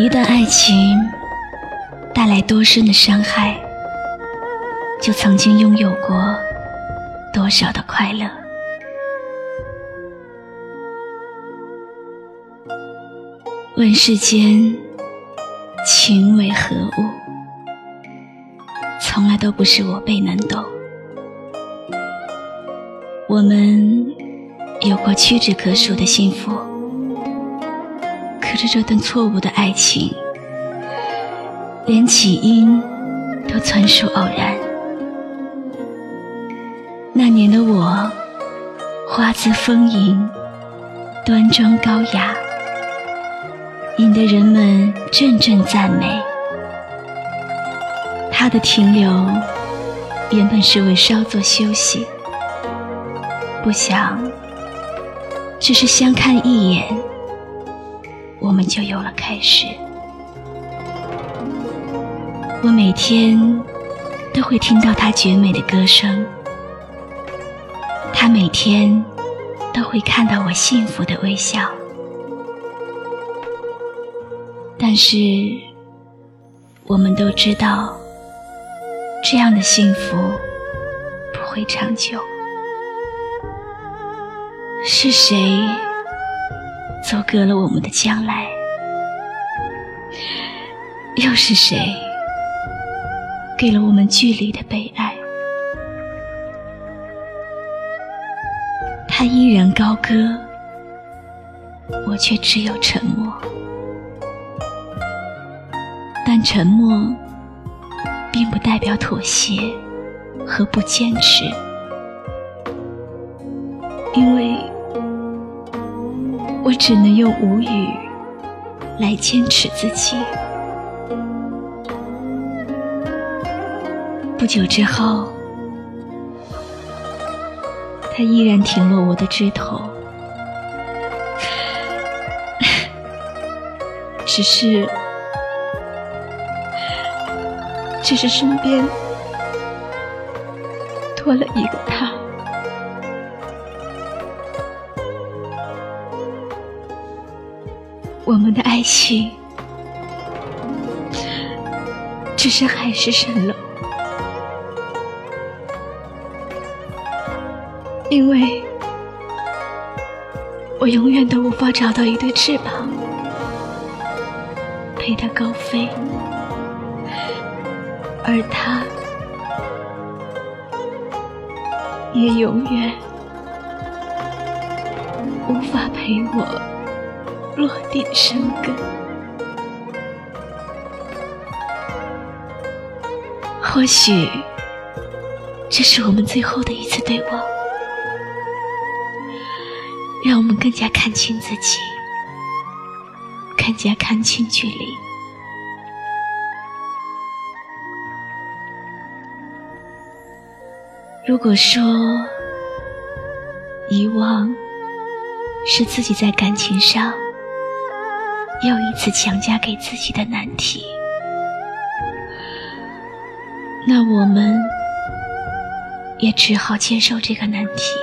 一段爱情带来多深的伤害，就曾经拥有过多少的快乐。问世间情为何物，从来都不是我辈能懂。我们有过屈指可数的幸福。是这段错误的爱情，连起因都纯属偶然。那年的我，花姿丰盈，端庄高雅，引得人们阵阵赞美。他的停留，原本是为稍作休息，不想，只是相看一眼。我们就有了开始。我每天都会听到他绝美的歌声，他每天都会看到我幸福的微笑。但是，我们都知道，这样的幸福不会长久。是谁？阻隔了我们的将来，又是谁给了我们距离的悲哀？他依然高歌，我却只有沉默。但沉默并不代表妥协和不坚持，因为。我只能用无语来坚持自己。不久之后，他依然停落我的枝头，只是，只是身边多了一个他。我们的爱情。只是海市蜃楼，因为我永远都无法找到一对翅膀陪他高飞，而他也永远无法陪我。落地生根，或许这是我们最后的一次对望，让我们更加看清自己，更加看清距离。如果说遗忘是自己在感情上。又一次强加给自己的难题，那我们也只好接受这个难题。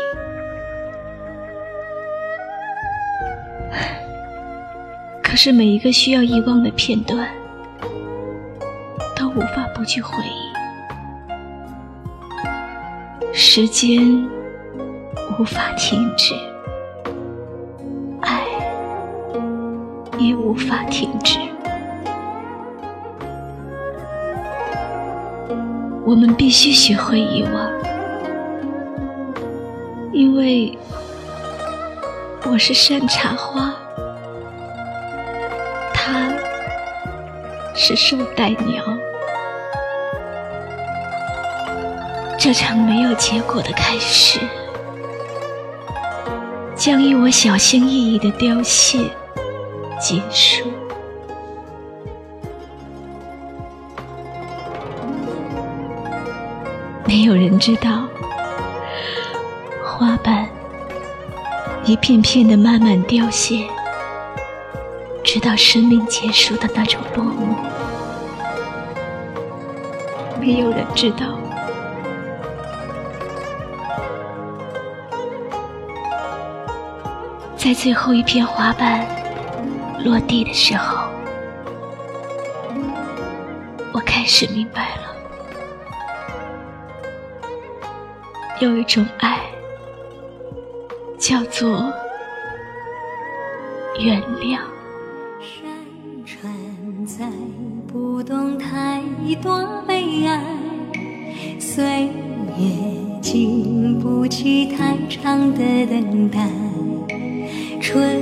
可是每一个需要遗忘的片段，都无法不去回忆。时间无法停止。也无法停止。我们必须学会遗忘，因为我是山茶花，他是树袋鸟。这场没有结果的开始，将以我小心翼翼的凋谢结束。没有人知道，花瓣一片片的慢慢凋谢，直到生命结束的那种落寞。没有人知道。在最后一片花瓣落地的时候，我开始明白了，有一种爱叫做原谅。山川在不动太多悲哀，岁月经不起太长的等待。春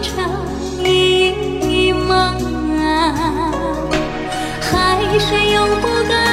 长一梦啊，海水永不干。